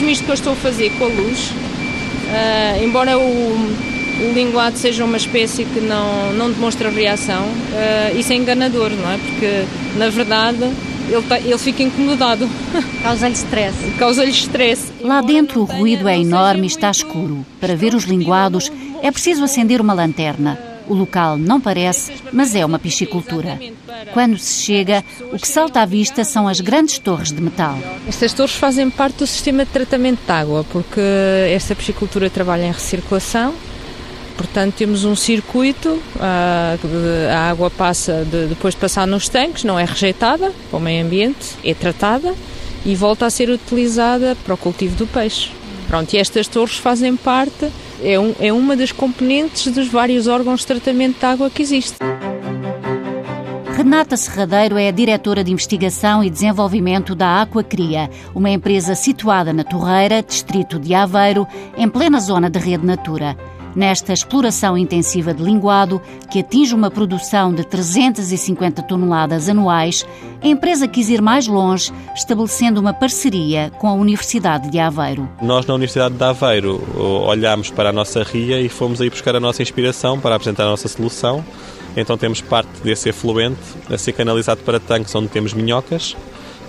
mesmo isto que eu estou a fazer com a luz. Uh, embora o, o linguado seja uma espécie que não, não demonstra reação, uh, isso é enganador, não é? Porque, na verdade, ele, tá, ele fica incomodado. Causa-lhe stress. Causa-lhe stress. Lá dentro o ruído é enorme e está escuro. Para ver os linguados é preciso acender uma lanterna. O local não parece, mas é uma piscicultura. Quando se chega, o que salta à vista são as grandes torres de metal. Estas torres fazem parte do sistema de tratamento de água, porque esta piscicultura trabalha em recirculação. Portanto, temos um circuito, a, água passa, de, depois de passar nos tanques, não é rejeitada para o meio ambiente, é tratada e volta a ser utilizada para o cultivo do peixe. Pronto, e estas torres fazem parte é, um, é uma das componentes dos vários órgãos de tratamento de água que existe. Renata Serradeiro é a diretora de investigação e desenvolvimento da Aquacria, uma empresa situada na Torreira, distrito de Aveiro, em plena zona de rede Natura nesta exploração intensiva de linguado, que atinge uma produção de 350 toneladas anuais, a empresa quis ir mais longe, estabelecendo uma parceria com a Universidade de Aveiro. Nós, na Universidade de Aveiro, olhámos para a nossa ria e fomos aí buscar a nossa inspiração para apresentar a nossa solução. Então temos parte desse efluente a ser canalizado para tanques onde temos minhocas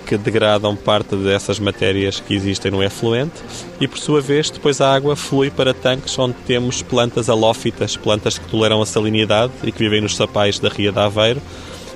que degradam parte dessas matérias que existem no efluente e, por sua vez, depois a água flui para tanques onde temos plantas halófitas, plantas que toleram a salinidade e que vivem nos sapais da Ria de Aveiro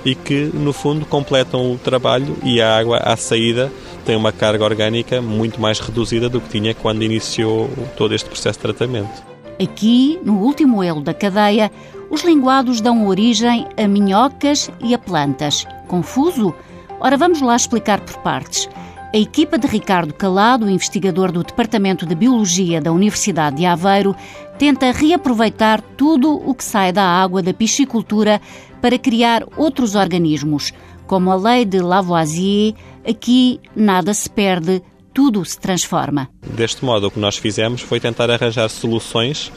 e que, no fundo, completam o trabalho e a água à saída tem uma carga orgânica muito mais reduzida do que tinha quando iniciou todo este processo de tratamento. Aqui, no último elo da cadeia, os linguados dão origem a minhocas e a plantas. Confuso? Ora, vamos lá explicar por partes. A equipa de Ricardo Calado, investigador do Departamento de Biologia da Universidade de Aveiro, tenta reaproveitar tudo o que sai da água da piscicultura para criar outros organismos. Como a lei de Lavoisier, aqui nada se perde, tudo se transforma. Deste modo, o que nós fizemos foi tentar arranjar soluções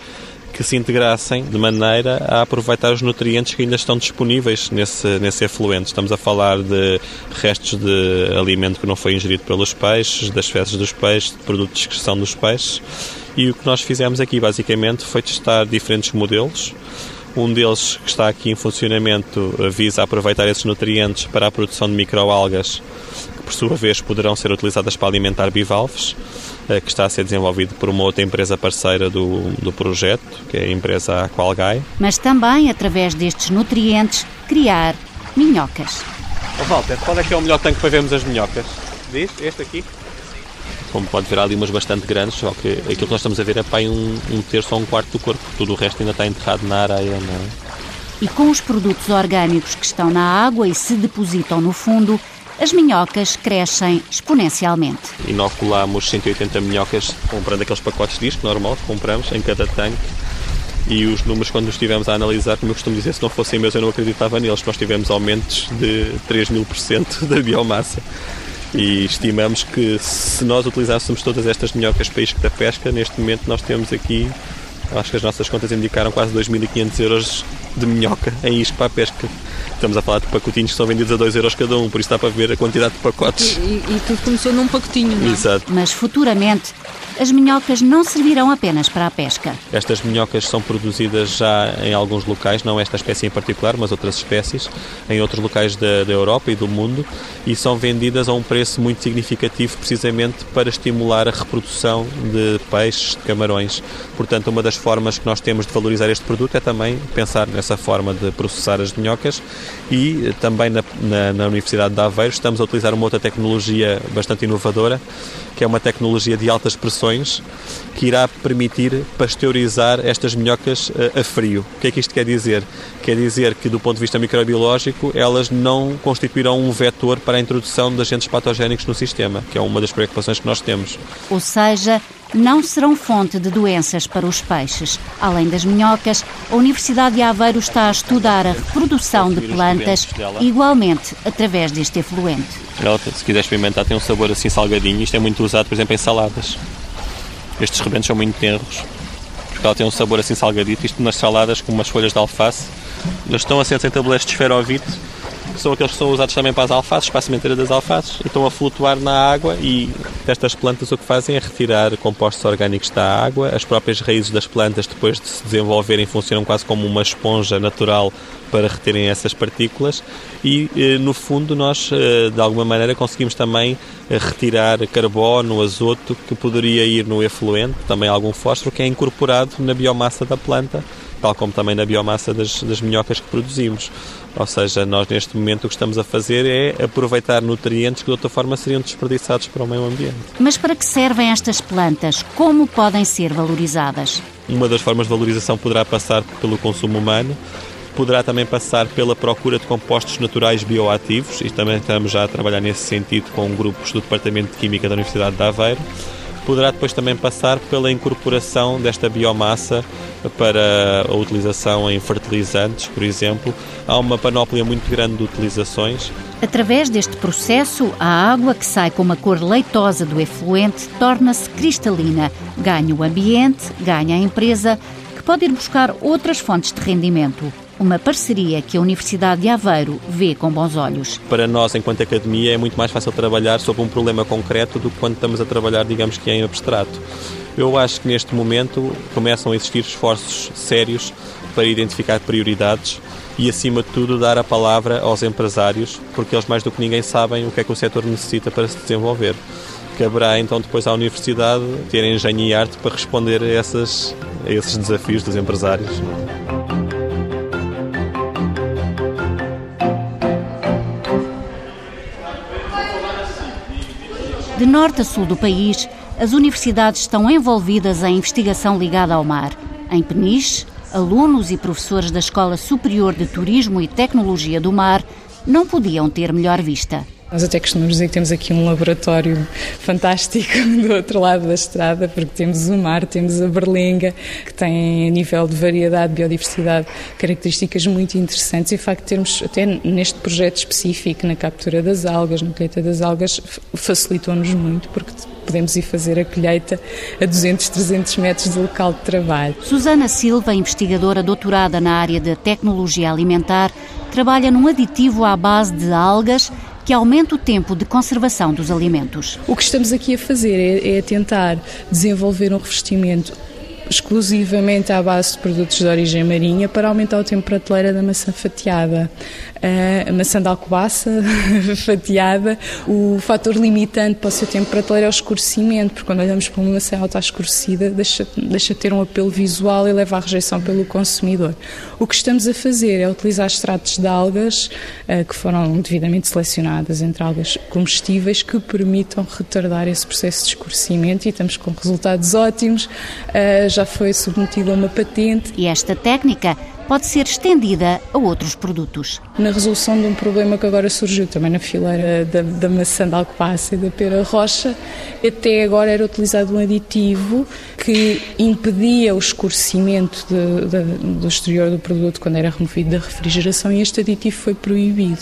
que se integrassem de maneira a aproveitar os nutrientes que ainda estão disponíveis nesse, nesse efluente. Estamos a falar de restos de alimento que não foi ingerido pelos peixes, das fezes dos peixes, de produtos de excreção dos peixes. E o que nós fizemos aqui, basicamente, foi testar diferentes modelos. Um deles que está aqui em funcionamento visa aproveitar esses nutrientes para a produção de microalgas, que por sua vez poderão ser utilizadas para alimentar bivalves. Eh, que está a ser desenvolvido por uma outra empresa parceira do, do projeto, que é a empresa Aqualgai. Mas também, através destes nutrientes, criar minhocas. Oh, Walter, qual é que é o melhor tanque para vermos as minhocas? Diz? Este aqui? Como pode ver, há ali umas bastante grandes, só que aquilo que nós estamos a ver é para um, um terço ou um quarto do corpo, tudo o resto ainda está enterrado na areia, não é? E com os produtos orgânicos que estão na água e se depositam no fundo, as minhocas crescem exponencialmente. Inoculamos 180 minhocas comprando aqueles pacotes de disco normal que compramos em cada tanque e os números quando os estivemos a analisar, como eu costumo dizer, se não fossem meus eu não acreditava neles, nós tivemos aumentos de 3 mil por cento da biomassa e estimamos que se nós utilizássemos todas estas minhocas para isco da pesca, neste momento nós temos aqui, acho que as nossas contas indicaram quase 2.500 euros de minhoca em isco para a pesca. Estamos a falar de pacotinhos que são vendidos a 2 euros cada um, por isso dá para ver a quantidade de pacotes. E, e, e tudo começou num pacotinho, não é? Exato. Mas futuramente as minhocas não servirão apenas para a pesca. Estas minhocas são produzidas já em alguns locais, não esta espécie em particular, mas outras espécies, em outros locais da, da Europa e do mundo, e são vendidas a um preço muito significativo precisamente para estimular a reprodução de peixes, de camarões. Portanto, uma das formas que nós temos de valorizar este produto é também pensar nessa forma de processar as minhocas e também na, na, na Universidade de Aveiro estamos a utilizar uma outra tecnologia bastante inovadora, que é uma tecnologia de altas pressões que irá permitir pasteurizar estas minhocas a, a frio. O que é que isto quer dizer? Quer dizer que, do ponto de vista microbiológico, elas não constituirão um vetor para a introdução de agentes patogénicos no sistema, que é uma das preocupações que nós temos. Ou seja, não serão fonte de doenças para os peixes. Além das minhocas, a Universidade de Aveiro está a estudar a reprodução de plantas, igualmente através deste efluente. Se quiser experimentar, tem um sabor assim salgadinho. Isto é muito usado, por exemplo, em saladas. Estes rebentos são muito tenros, porque ela tem um sabor assim salgadito. Isto nas saladas com umas folhas de alface. Eles estão assentes em tabuleiros de esferovite, são aqueles que são usados também para as alfaces, para a sementeira das alfaces, e estão a flutuar na água e estas plantas o que fazem é retirar compostos orgânicos da água. As próprias raízes das plantas, depois de se desenvolverem, funcionam quase como uma esponja natural para reterem essas partículas e, eh, no fundo, nós, eh, de alguma maneira, conseguimos também eh, retirar carbono, azoto, que poderia ir no efluente, também algum fósforo, que é incorporado na biomassa da planta tal como também na biomassa das, das minhocas que produzimos. Ou seja, nós neste momento o que estamos a fazer é aproveitar nutrientes que de outra forma seriam desperdiçados para o meio ambiente. Mas para que servem estas plantas? Como podem ser valorizadas? Uma das formas de valorização poderá passar pelo consumo humano, poderá também passar pela procura de compostos naturais bioativos, e também estamos já a trabalhar nesse sentido com grupos do Departamento de Química da Universidade de Aveiro. Poderá depois também passar pela incorporação desta biomassa para a utilização em fertilizantes, por exemplo. Há uma panóplia muito grande de utilizações. Através deste processo, a água que sai com uma cor leitosa do efluente torna-se cristalina. Ganha o ambiente, ganha a empresa, que pode ir buscar outras fontes de rendimento. Uma parceria que a Universidade de Aveiro vê com bons olhos. Para nós, enquanto academia, é muito mais fácil trabalhar sobre um problema concreto do que quando estamos a trabalhar, digamos que em abstrato. Eu acho que neste momento começam a existir esforços sérios para identificar prioridades e, acima de tudo, dar a palavra aos empresários, porque eles mais do que ninguém sabem o que é que o setor necessita para se desenvolver. Caberá então depois à universidade ter engenho e arte para responder a, essas, a esses desafios dos empresários. De norte a sul do país, as universidades estão envolvidas em investigação ligada ao mar. Em Peniche, alunos e professores da Escola Superior de Turismo e Tecnologia do Mar não podiam ter melhor vista. Nós até costumamos dizer que temos aqui um laboratório fantástico do outro lado da estrada, porque temos o mar, temos a berlenga, que tem, a nível de variedade, biodiversidade, características muito interessantes. E o facto de termos, até neste projeto específico, na captura das algas, na colheita das algas, facilitou-nos muito, porque podemos ir fazer a colheita a 200, 300 metros do local de trabalho. Susana Silva, investigadora doutorada na área de tecnologia alimentar, trabalha num aditivo à base de algas que aumenta o tempo de conservação dos alimentos. O que estamos aqui a fazer é, é tentar desenvolver um revestimento exclusivamente à base de produtos de origem marinha para aumentar o tempo prateleira da maçã fatiada a maçã de alcobaça fatiada. O fator limitante para o seu tempo prateleira é o escurecimento, porque quando olhamos para uma maçã alta escurecida, deixa, deixa de ter um apelo visual e leva à rejeição pelo consumidor. O que estamos a fazer é utilizar extratos de algas uh, que foram devidamente selecionadas entre algas comestíveis que permitam retardar esse processo de escurecimento e estamos com resultados ótimos. Uh, já foi submetido a uma patente. E esta técnica pode ser estendida a outros produtos. Na resolução de um problema que agora surgiu também na fileira da, da maçã de alcobaça e da pera rocha, até agora era utilizado um aditivo que impedia o escurecimento de, de, do exterior do produto quando era removido da refrigeração e este aditivo foi proibido.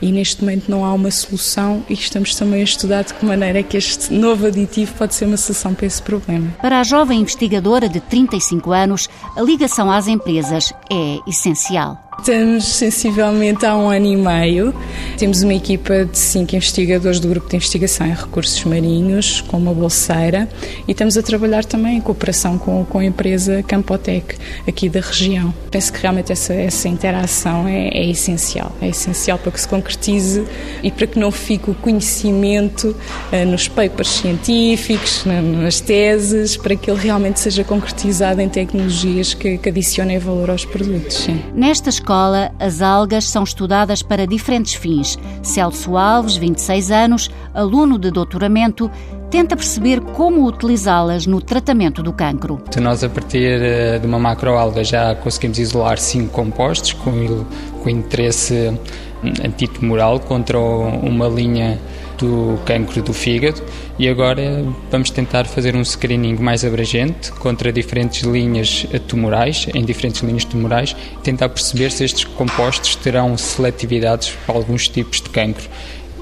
E neste momento não há uma solução e estamos também a estudar de que maneira é que este novo aditivo pode ser uma solução para esse problema. Para a jovem investigadora de 35 anos, a ligação às empresas é é essencial. Estamos sensivelmente há um ano e meio. Temos uma equipa de cinco investigadores do Grupo de Investigação em Recursos Marinhos, com uma bolseira, e estamos a trabalhar também em cooperação com, com a empresa Campotec, aqui da região. Penso que realmente essa, essa interação é, é essencial. É essencial para que se concretize e para que não fique o conhecimento uh, nos papers científicos, na, nas teses, para que ele realmente seja concretizado em tecnologias que, que adicionem valor aos produtos. Sim. Nesta escola, as algas são estudadas para diferentes fins. Celso Alves, 26 anos, aluno de doutoramento, tenta perceber como utilizá-las no tratamento do cancro. Nós, a partir eh, de uma macroalga, já conseguimos isolar cinco compostos com, com interesse hum, antitumoral contra uma linha do cancro do fígado e agora vamos tentar fazer um screening mais abrangente contra diferentes linhas tumorais, em diferentes linhas tumorais, tentar perceber se estes compostos terão seletividades para alguns tipos de cancro.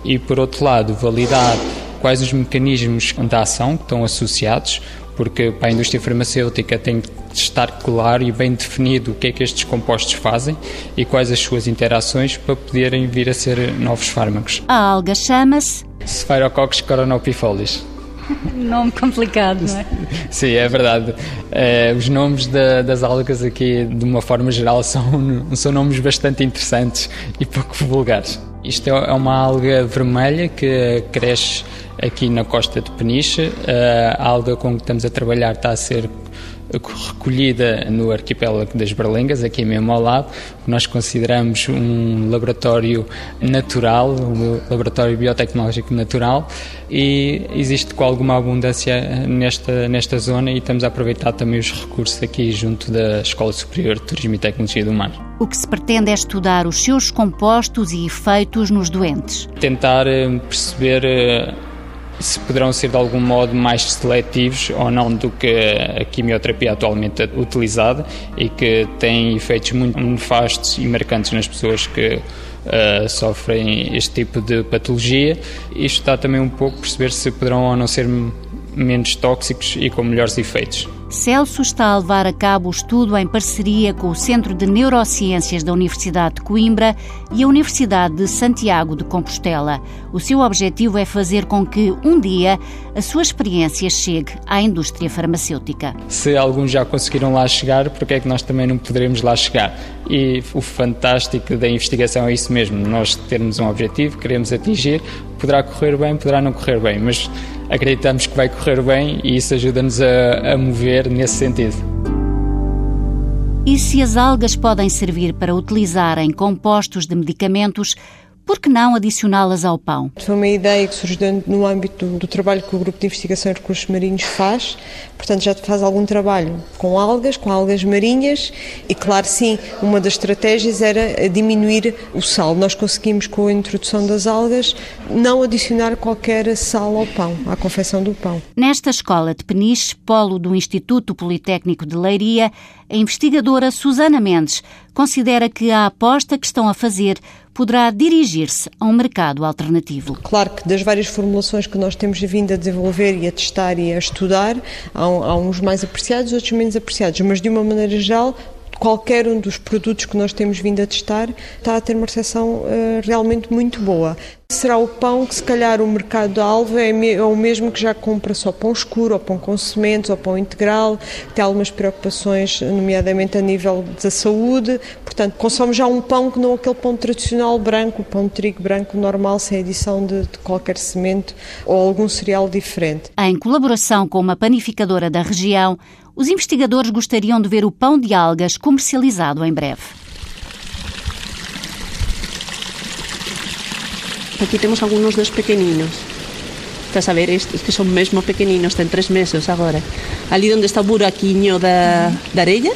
E por outro lado, validar quais os mecanismos de ação que estão associados, porque para a indústria farmacêutica tem que estar claro e bem definido o que é que estes compostos fazem e quais as suas interações para poderem vir a ser novos fármacos. A alga chama-se Sphaerococcus coronopifolis. Nome complicado, não é? Sim, é verdade. É, os nomes de, das algas aqui, de uma forma geral, são, são nomes bastante interessantes e pouco vulgares. Isto é, é uma alga vermelha que cresce aqui na costa de Peniche. A alga com que estamos a trabalhar está a ser recolhida no arquipélago das Berlengas, aqui mesmo ao lado, que nós consideramos um laboratório natural, um laboratório biotecnológico natural, e existe com alguma abundância nesta, nesta zona e estamos a aproveitar também os recursos aqui junto da Escola Superior de Turismo e Tecnologia do Mar. O que se pretende é estudar os seus compostos e efeitos nos doentes. Tentar eh, perceber eh, se poderão ser de algum modo mais seletivos ou não do que a quimioterapia atualmente utilizada e que tem efeitos muito nefastos e marcantes nas pessoas que uh, sofrem este tipo de patologia. Isto está também um pouco a perceber se poderão ou não ser menos tóxicos e com melhores efeitos. Celso está a levar a cabo o estudo em parceria com o Centro de Neurociências da Universidade de Coimbra e a Universidade de Santiago de Compostela. O seu objetivo é fazer com que, um dia, a sua experiência chegue à indústria farmacêutica. Se alguns já conseguiram lá chegar, por que é que nós também não poderemos lá chegar? E o fantástico da investigação é isso mesmo, nós termos um objetivo, queremos atingir, poderá correr bem, poderá não correr bem, mas acreditamos que vai correr bem e isso ajuda-nos a, a mover nesse sentido. E se as algas podem servir para utilizar em compostos de medicamentos, por que não adicioná-las ao pão? Foi uma ideia que surgiu no âmbito do trabalho que o Grupo de Investigação em Recursos Marinhos faz, portanto já faz algum trabalho com algas, com algas marinhas e claro sim, uma das estratégias era diminuir o sal. Nós conseguimos com a introdução das algas não adicionar qualquer sal ao pão, à confecção do pão. Nesta escola de Peniche, polo do Instituto Politécnico de Leiria, a investigadora Susana Mendes considera que a aposta que estão a fazer poderá dirigir-se a um mercado alternativo. Claro que das várias formulações que nós temos vindo a desenvolver e a testar e a estudar, há, há uns mais apreciados, outros menos apreciados, mas de uma maneira geral qualquer um dos produtos que nós temos vindo a testar está a ter uma recepção uh, realmente muito boa. Será o pão que, se calhar, o mercado-alvo é, é, o mesmo que já compra só pão escuro, ou pão com sementes, ou pão integral, tem algumas preocupações, nomeadamente a nível da saúde. Portanto, consome já um pão que não aquele pão tradicional branco, o pão de trigo branco normal, sem adição de, de qualquer semente ou algum cereal diferente. Em colaboração com uma panificadora da região, os investigadores gostariam de ver o pão de algas comercializado em breve. Aqui temos alguns dos pequeninos. Estás a ver? Estes que são mesmo pequeninos, têm três meses agora. Ali onde está o buraquinho da, da areia,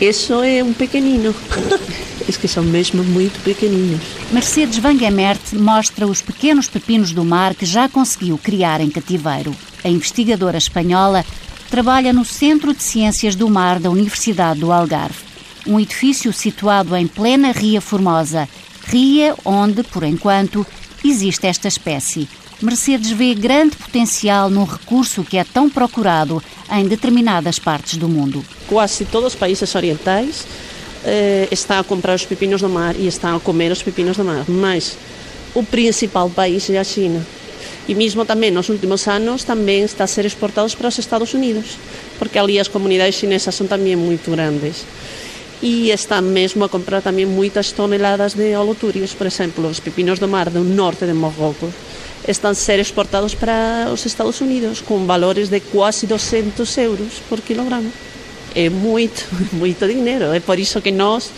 isso é um pequenino. Estes que são mesmo muito pequeninos. Mercedes Van Gemert mostra os pequenos pepinos do mar que já conseguiu criar em cativeiro. A investigadora espanhola trabalha no Centro de Ciências do Mar da Universidade do Algarve, um edifício situado em plena Ria Formosa, ria onde, por enquanto, existe esta espécie. Mercedes vê grande potencial no recurso que é tão procurado em determinadas partes do mundo. Quase todos os países orientais eh, estão a comprar os pepinos do mar e estão a comer os pepinos do mar, mas o principal país é a China e mesmo tamén nos últimos anos tamén está a ser exportados para os Estados Unidos, porque ali as comunidades chinesas son tamén moito grandes. E están mesmo a comprar tamén moitas toneladas de holoturios, por exemplo, os pepinos do mar do norte de Marrocos están a ser exportados para os Estados Unidos con valores de quase 200 euros por kilogramo. É moito, moito dinero. É por iso que nós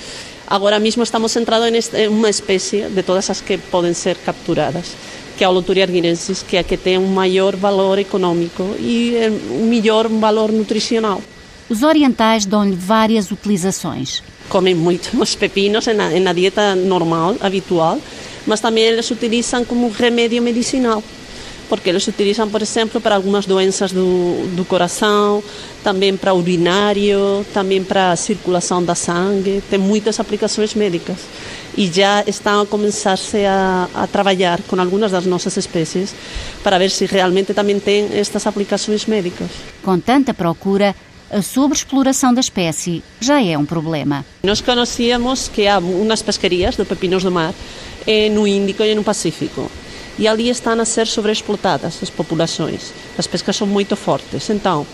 agora mesmo estamos centrados en, en unha especie de todas as que poden ser capturadas. Que é a Loturia arguinensis, que é a que tem um maior valor econômico e um melhor valor nutricional. Os orientais dão-lhe várias utilizações. Comem muito os pepinos na, na dieta normal, habitual, mas também eles utilizam como remédio medicinal porque eles utilizam, por exemplo, para algumas doenças do, do coração, também para urinário, também para a circulação da sangue, tem muitas aplicações médicas. E já estão a começar-se a, a trabalhar com algumas das nossas espécies para ver se realmente também tem estas aplicações médicas. Com tanta procura, a sobreexploração da espécie já é um problema. Nós conhecíamos que há umas pescarias de pepinos do mar no Índico e no Pacífico e ali estão a ser sobreexplotadas as populações. As pescas são muito fortes. Então,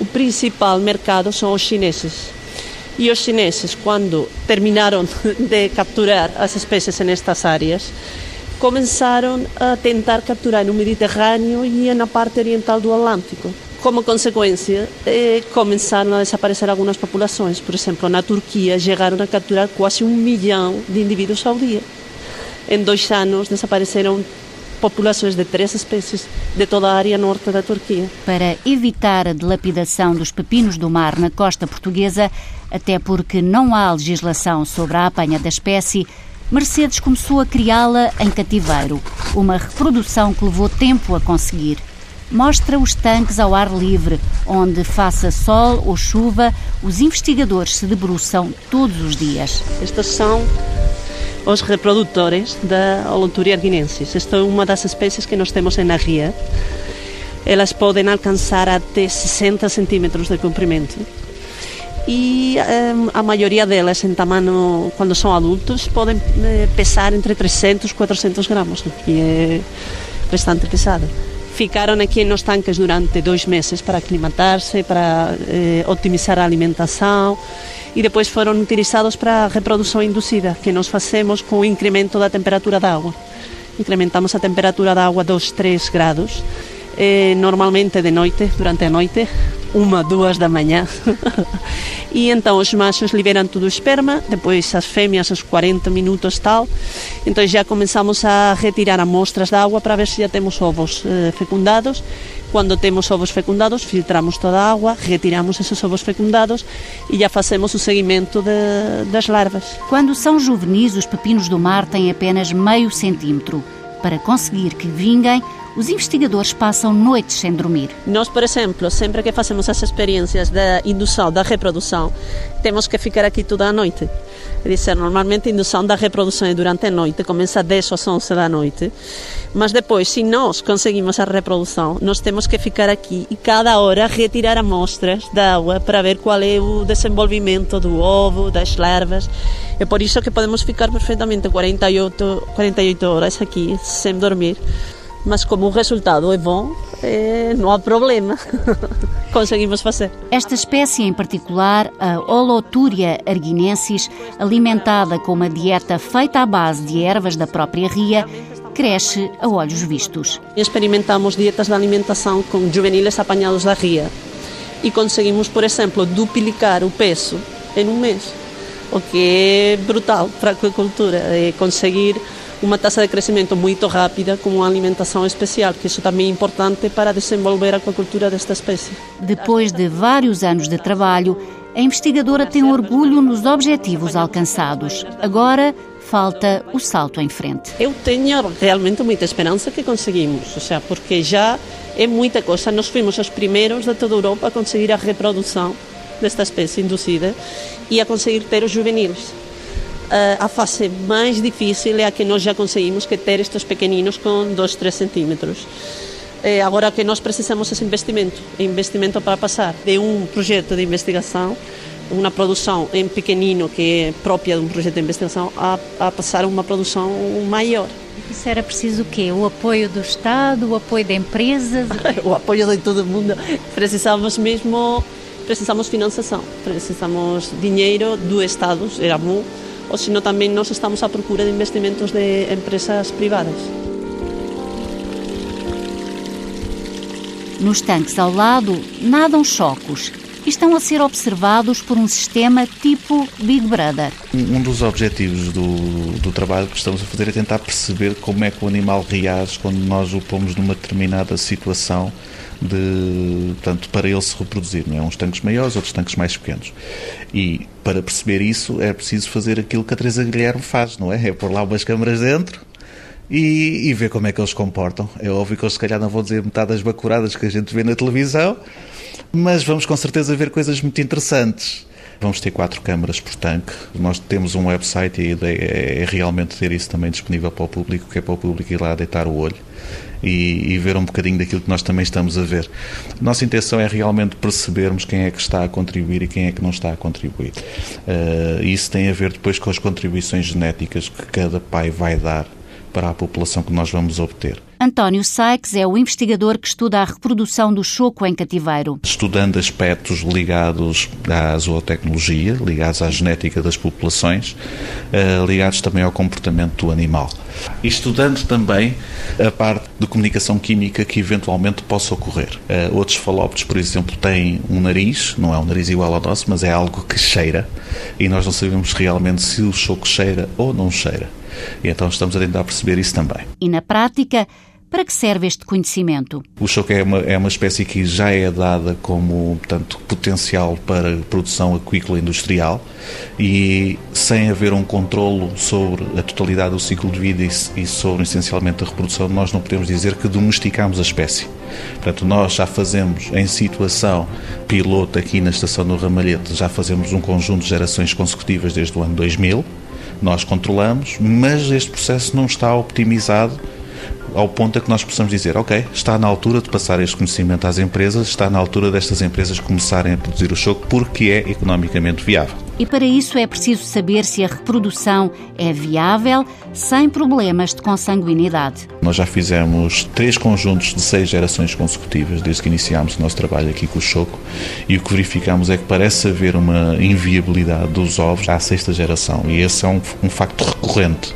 o principal mercado são os chineses. E os chineses, quando terminaram de capturar as espécies nestas áreas, começaram a tentar capturar no Mediterrâneo e na parte oriental do Atlântico. Como consequência, eh, começaram a desaparecer algumas populações. Por exemplo, na Turquia chegaram a capturar quase um milhão de indivíduos ao dia. Em dois anos desapareceram populações de três espécies de toda a área norte da Turquia. Para evitar a dilapidação dos pepinos do mar na costa portuguesa, até porque não há legislação sobre a apanha da espécie, Mercedes começou a criá-la em cativeiro, uma reprodução que levou tempo a conseguir mostra os tanques ao ar livre, onde, faça sol ou chuva, os investigadores se debruçam todos os dias. Estes são os reprodutores da Holothuria arginensis. Esta é uma das espécies que nós temos na ria. Elas podem alcançar até 60 centímetros de comprimento. E eh, a maioria delas, em tamanho, quando são adultos, podem eh, pesar entre 300 e 400 gramas, que é bastante pesado ficaram aqui nos tanques durante dois meses para aclimatar-se, para eh, otimizar a alimentação e depois foram utilizados para a reprodução induzida, que nós fazemos com o incremento da temperatura da água. Incrementamos a temperatura da água 2, 3 graus, eh, normalmente de noite, durante a noite, uma, duas da manhã. e então os machos liberam todo o esperma, depois as fêmeas aos 40 minutos tal. Então já começamos a retirar amostras de água para ver se já temos ovos eh, fecundados. Quando temos ovos fecundados, filtramos toda a água, retiramos esses ovos fecundados e já fazemos o seguimento de, das larvas. Quando são juvenis, os pepinos do mar têm apenas meio centímetro. Para conseguir que vinguem, os investigadores passam noites sem dormir. Nós, por exemplo, sempre que fazemos as experiências da indução, da reprodução, temos que ficar aqui toda a noite. Dizer, normalmente a indução da reprodução é durante a noite, começa 10 às 11 da noite, mas depois, se nós conseguimos a reprodução, nós temos que ficar aqui e cada hora retirar amostras da água para ver qual é o desenvolvimento do ovo, das larvas. É por isso que podemos ficar perfeitamente 48, 48 horas aqui sem dormir mas como o resultado é bom, é, não há problema. Conseguimos fazer. Esta espécie em particular, a Holothuria arginensis, alimentada com uma dieta feita à base de ervas da própria ria, cresce a olhos vistos. Experimentamos dietas de alimentação com juveniles apanhados da ria e conseguimos, por exemplo, duplicar o peso em um mês, o que é brutal para a aquacultura, é conseguir uma taxa de crescimento muito rápida com uma alimentação especial, que isso também é importante para desenvolver a aquacultura desta espécie. Depois de vários anos de trabalho, a investigadora tem orgulho nos objetivos alcançados. Agora falta o salto em frente. Eu tenho realmente muita esperança que conseguimos, ou seja, porque já é muita coisa. Nós fomos os primeiros de toda a Europa a conseguir a reprodução desta espécie induzida e a conseguir ter os juvenis. Eh, a fase mais difícil é a que nós já conseguimos que ter estes pequeninos com 2, 3 centímetros. É, agora que nós precisamos esse investimento, investimento para passar de um projeto de investigação, uma produção em pequenino que é própria de um projeto de investigação, a, a passar a uma produção maior. Isso era preciso o quê? O apoio do Estado, o apoio de empresas? o apoio de todo mundo. Precisamos mesmo, precisamos financiação, precisamos dinheiro do Estado, era muito ou senão também nós estamos à procura de investimentos de empresas privadas. Nos tanques ao lado nadam chocos e estão a ser observados por um sistema tipo Big Brother. Um dos objetivos do, do trabalho que estamos a fazer é tentar perceber como é que o animal reage quando nós o pomos numa determinada situação de, portanto, para ele se reproduzir. Não é? Uns tanques maiores, outros tanques mais pequenos. E para perceber isso é preciso fazer aquilo que a Teresa Guilherme faz, não é? É pôr lá umas câmaras dentro e, e ver como é que eles se comportam. É óbvio que eles se calhar não vão dizer metade das bacuradas que a gente vê na televisão, mas vamos com certeza ver coisas muito interessantes. Vamos ter quatro câmaras por tanque. Nós temos um website e a ideia é realmente ter isso também disponível para o público, que é para o público ir lá deitar o olho e, e, ver um bocadinho daquilo que nós também estamos a ver. Nossa intenção é realmente percebermos quem é que está a contribuir e quem é que não está a contribuir. Uh, isso tem a ver depois com as contribuições genéticas que cada pai vai dar para a população que nós vamos obter. António Sykes é o investigador que estuda a reprodução do choco em cativeiro. Estudando aspectos ligados à zootecnologia, ligados à genética das populações, eh, ligados também ao comportamento do animal. E estudando também a parte de comunicação química que eventualmente possa ocorrer. Eh, outros falópodes, por exemplo, têm um nariz, não é um nariz igual ao nosso, mas é algo que cheira, e nós não sabemos realmente se o choco cheira ou não cheira. E então estamos a tentar perceber isso também. E na prática, para que serve este conhecimento? O choco é uma, é uma espécie que já é dada como portanto, potencial para produção aquícola industrial e sem haver um controlo sobre a totalidade do ciclo de vida e, e sobre essencialmente a reprodução, nós não podemos dizer que domesticamos a espécie. Portanto, nós já fazemos em situação piloto aqui na estação do Ramalhete, já fazemos um conjunto de gerações consecutivas desde o ano 2000, nós controlamos, mas este processo não está optimizado ao ponto a que nós possamos dizer, ok, está na altura de passar este conhecimento às empresas, está na altura destas empresas começarem a produzir o choco porque é economicamente viável. E para isso é preciso saber se a reprodução é viável sem problemas de consanguinidade. Nós já fizemos três conjuntos de seis gerações consecutivas desde que iniciámos o nosso trabalho aqui com o choco e o que verificamos é que parece haver uma inviabilidade dos ovos à sexta geração e esse é um, um facto recorrente.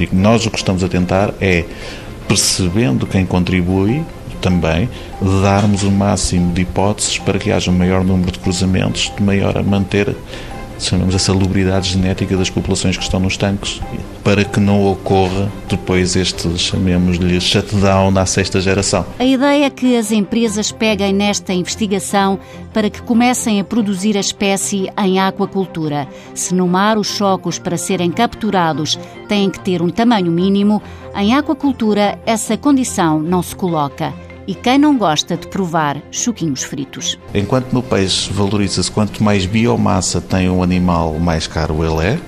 e nós o que estamos a tentar é percebendo quem contribui, também darmos o máximo de hipóteses para que haja um maior número de cruzamentos, de maior a manter chamamos a salubridade genética das populações que estão nos tanques, para que não ocorra depois este, chamemos-lhe, shutdown na sexta geração. A ideia é que as empresas peguem nesta investigação para que comecem a produzir a espécie em aquacultura. Se no mar os chocos para serem capturados têm que ter um tamanho mínimo, em aquacultura essa condição não se coloca e quem não gosta de provar choquinhos fritos. Enquanto no peixe valoriza-se quanto mais biomassa tem um animal, mais caro ele é,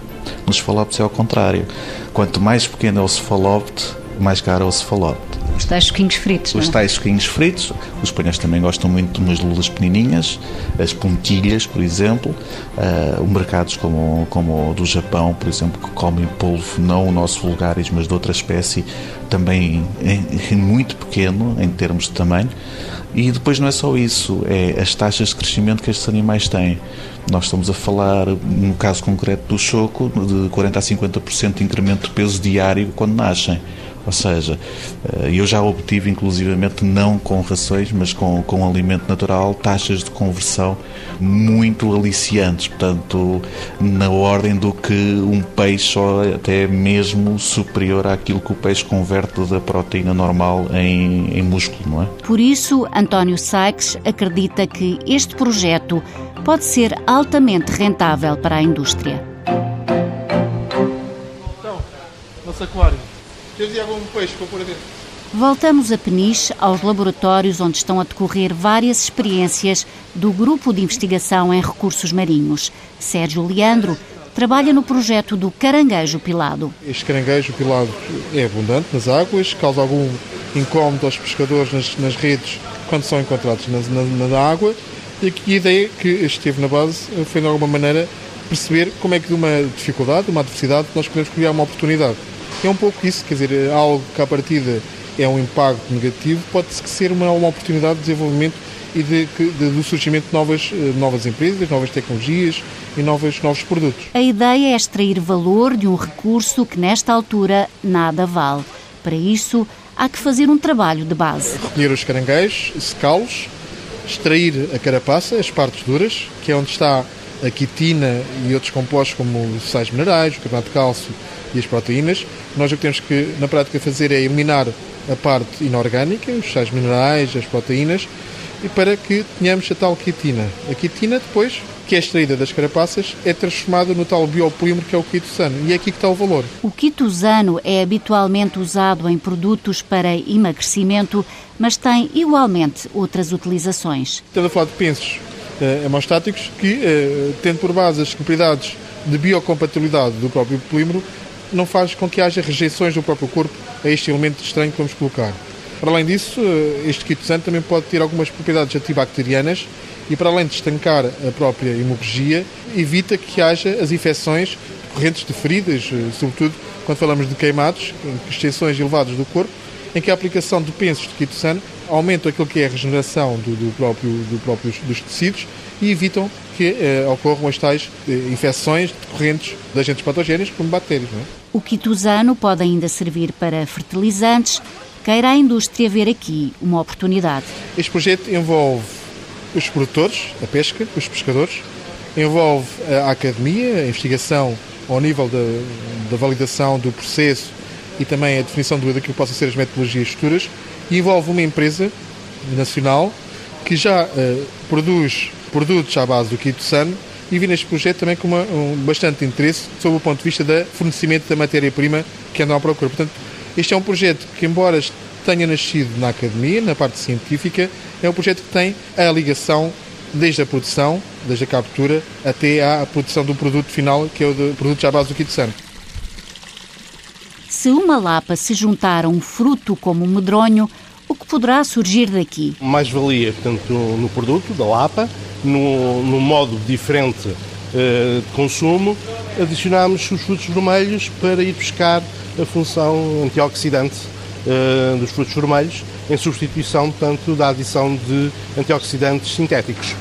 nos cefalópodes é ao contrário. Quanto mais pequeno é o cefalópode, mais caro é o cefalópode. Os tais choquinhos fritos, Os não? É? tais choquinhos fritos. Os espanhóis também gostam muito de umas lulas pequenininhas, as pontilhas, por exemplo. Uh, mercados como, como o do Japão, por exemplo, que comem polvo, não o nosso vulgaris, mas de outra espécie, também é, é muito pequeno em termos de tamanho. E depois não é só isso, é as taxas de crescimento que estes animais têm. Nós estamos a falar, no caso concreto do choco, de 40% a 50% de incremento de peso diário quando nascem. Ou seja, eh, eu já obtive, inclusivamente, não com rações, mas com, com alimento natural, taxas de conversão muito aliciantes. Portanto, na ordem do que um peixe, ou até mesmo superior àquilo que o peixe converte da proteína normal em, em músculo, não é? Por isso, António Sykes acredita que este projeto pode ser altamente rentável para a indústria. Então, nosso aquário. Tens algum peixe para pôr dentro? Voltamos a Peniche, aos laboratórios onde estão a decorrer várias experiências do Grupo de Investigação em Recursos Marinhos. Sérgio Leandro trabalha no projeto do caranguejo pilado. Este caranguejo pilado é abundante nas águas, causa algum incómodo aos pescadores nas, nas redes quando são encontrados na, na, na água. E a ideia que esteve na base foi, de alguma maneira, perceber como é que de uma dificuldade, de uma adversidade, nós podemos criar uma oportunidade. É um pouco isso, quer dizer, algo que à partida é um impacto negativo, pode ser uma, uma oportunidade de desenvolvimento e de, de, do surgimento de novas, eh, novas empresas, novas tecnologias e novos, novos produtos. A ideia é extrair valor de um recurso que, nesta altura, nada vale. Para isso, há que fazer um trabalho de base. Recolher os caranguejos, secá-los, extrair a carapaça, as partes duras, que é onde está a quitina e outros compostos como os sais minerais, o carbonato de cálcio e as proteínas. Nós o que temos que, na prática, fazer é eliminar a parte inorgânica, os sais minerais, as proteínas, e para que tenhamos a tal quitina. A quitina, depois, que é extraída das carapaças, é transformada no tal biopolímero que é o quitosano. E é aqui que está o valor. O quitosano é habitualmente usado em produtos para emagrecimento, mas tem igualmente outras utilizações. Estamos a falar de pensos hemostáticos que, tendo por base as propriedades de biocompatibilidade do próprio polímero, não faz com que haja rejeições do próprio corpo a este elemento estranho que vamos colocar. Para além disso, este quitosano também pode ter algumas propriedades antibacterianas e, para além de estancar a própria hemorragia, evita que haja as infecções decorrentes de feridas, sobretudo quando falamos de queimados, extensões elevadas do corpo, em que a aplicação de pensos de quitosano aumenta aquilo que é a regeneração do, do próprio, do próprio, dos tecidos e evitam que eh, ocorram as tais eh, infecções decorrentes de agentes patogénicos como bactérias. É? O quitosano pode ainda servir para fertilizantes. Queira a indústria ver aqui uma oportunidade. Este projeto envolve os produtores, a pesca, os pescadores, envolve a academia, a investigação ao nível da, da validação do processo e também a definição daquilo que possam ser as metodologias futuras, e envolve uma empresa nacional que já uh, produz produtos à base do quitosano e vi neste projeto também com uma, um, bastante interesse sob o ponto de vista do fornecimento da matéria-prima que andam à procura. Portanto, este é um projeto que, embora tenha nascido na academia, na parte científica, é um projeto que tem a ligação desde a produção, desde a captura, até à produção do produto final, que é o de produtos à base do quitosano. Se uma lapa se juntar a um fruto como o medronho, o que poderá surgir daqui? Mais valia, portanto, no produto da lapa, no, no modo diferente uh, de consumo, adicionámos os frutos vermelhos para ir buscar a função antioxidante uh, dos frutos vermelhos, em substituição, portanto, da adição de antioxidantes sintéticos.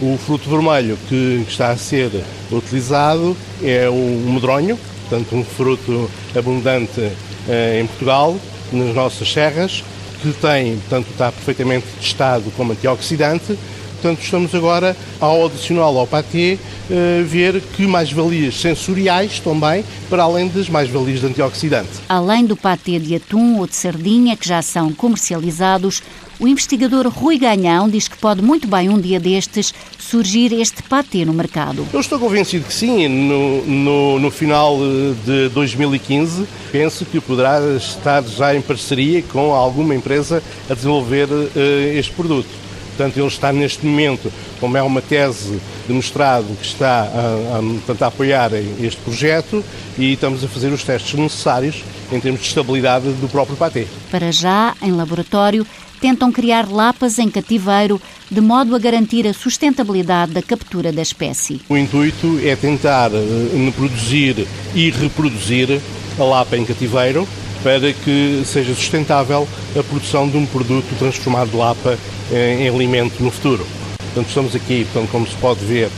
O fruto vermelho que está a ser utilizado é o medronho, portanto, um fruto abundante uh, em Portugal, nas nossas serras, que tem, portanto, está perfeitamente testado como antioxidante. Portanto, estamos agora, ao adicional ao pâté, uh, ver que mais-valias sensoriais também, para além das mais-valias de antioxidante. Além do pâté de atum ou de sardinha, que já são comercializados, o investigador Rui Ganhão diz que pode muito bem um dia destes surgir este patê no mercado. Eu estou convencido que sim, no, no, no final eh, de 2015 penso que poderá estar já em parceria com alguma empresa a desenvolver uh, este produto. Portanto, ele está neste momento, como é uma tese de mestrado que está a, a, a apoiar este projeto e estamos a fazer os testes necessários em termos de estabilidade do próprio patê. Para já, em laboratório, tentam criar lapas em cativeiro de modo a garantir a sustentabilidade da captura da espécie. O intuito é tentar uh, produzir e reproduzir a lapa em cativeiro para que seja sustentável a produção de um produto transformado de lapa em, em alimento no futuro. Portanto, estamos aqui, portanto, como se pode ver,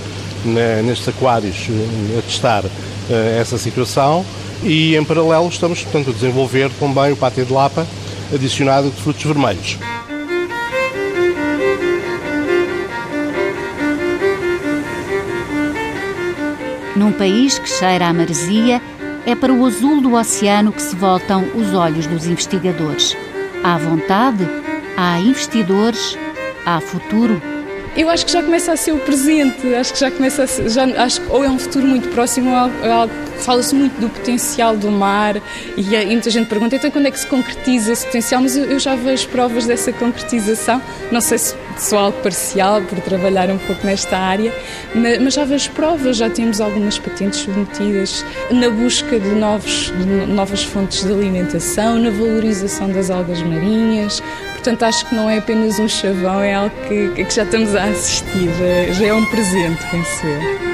na, nestes aquários uh, a testar uh, essa situação e, em paralelo, estamos, portanto, a desenvolver também o pátê de lapa adicionado de frutos vermelhos. Num país que cheira à maresia, é para o azul do oceano que se voltam os olhos dos investigadores. Há vontade, há investidores, há futuro. Eu acho que já começa a ser o presente, acho que já começa a ser, já, acho ou é um futuro muito próximo ou é algo fala-se muito do potencial do mar e, e, muita gente pergunta então quando é que se concretiza esse potencial, mas eu, eu já vejo provas dessa concretização, não sei se algo parcial por trabalhar um pouco nesta área, mas, já vejo provas, já temos algumas patentes submetidas na busca de, novos, de novas fontes de alimentação, na valorização das algas marinhas, portanto acho que não é apenas um chavão, é algo que, que já estamos a assistir, já é um presente, penso eu.